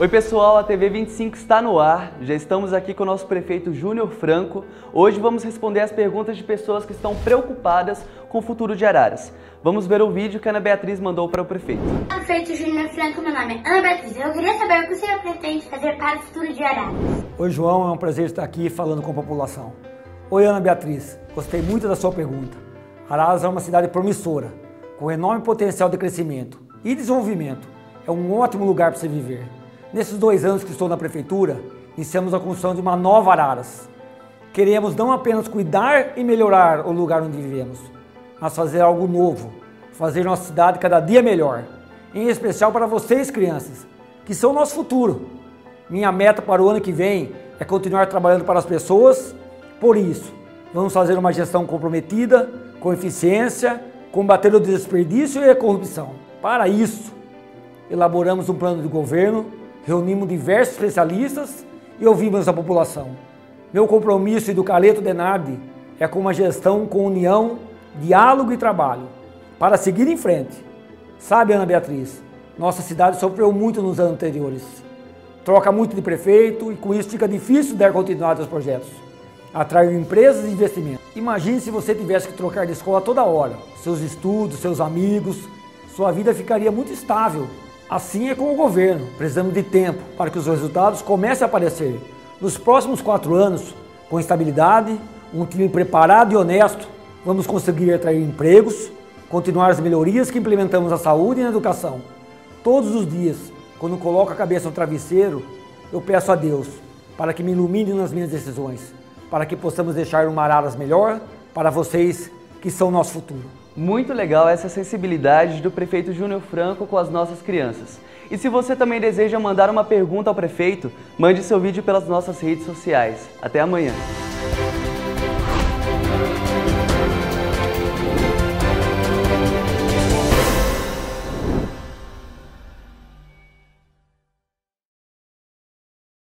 Oi pessoal, a TV 25 está no ar. Já estamos aqui com o nosso prefeito Júnior Franco. Hoje vamos responder as perguntas de pessoas que estão preocupadas com o futuro de Araras. Vamos ver o vídeo que a Ana Beatriz mandou para o prefeito. Prefeito Júnior Franco, meu nome é Ana Beatriz. Eu queria saber o que o senhor pretende fazer para o futuro de Araras. Oi João, é um prazer estar aqui falando com a população. Oi Ana Beatriz, gostei muito da sua pergunta. Araras é uma cidade promissora, com enorme potencial de crescimento e desenvolvimento. É um ótimo lugar para se viver. Nesses dois anos que estou na prefeitura, iniciamos a construção de uma nova Araras. Queremos não apenas cuidar e melhorar o lugar onde vivemos, mas fazer algo novo, fazer nossa cidade cada dia melhor. Em especial para vocês, crianças, que são o nosso futuro. Minha meta para o ano que vem é continuar trabalhando para as pessoas. Por isso, vamos fazer uma gestão comprometida, com eficiência, combater o desperdício e a corrupção. Para isso, elaboramos um plano de governo reunimos diversos especialistas e ouvimos a população. Meu compromisso e do Caleto Denardi é com uma gestão com união, diálogo e trabalho, para seguir em frente. Sabe, Ana Beatriz, nossa cidade sofreu muito nos anos anteriores. Troca muito de prefeito e com isso fica difícil dar continuidade aos projetos. Atrair empresas e investimentos. Imagine se você tivesse que trocar de escola toda hora. Seus estudos, seus amigos, sua vida ficaria muito estável Assim é com o governo, precisamos de tempo para que os resultados comecem a aparecer. Nos próximos quatro anos, com estabilidade, um time preparado e honesto, vamos conseguir atrair empregos, continuar as melhorias que implementamos na saúde e na educação. Todos os dias, quando coloco a cabeça no travesseiro, eu peço a Deus para que me ilumine nas minhas decisões, para que possamos deixar uma Araras melhor para vocês que são o nosso futuro. Muito legal essa sensibilidade do prefeito Júnior Franco com as nossas crianças. E se você também deseja mandar uma pergunta ao prefeito, mande seu vídeo pelas nossas redes sociais. Até amanhã!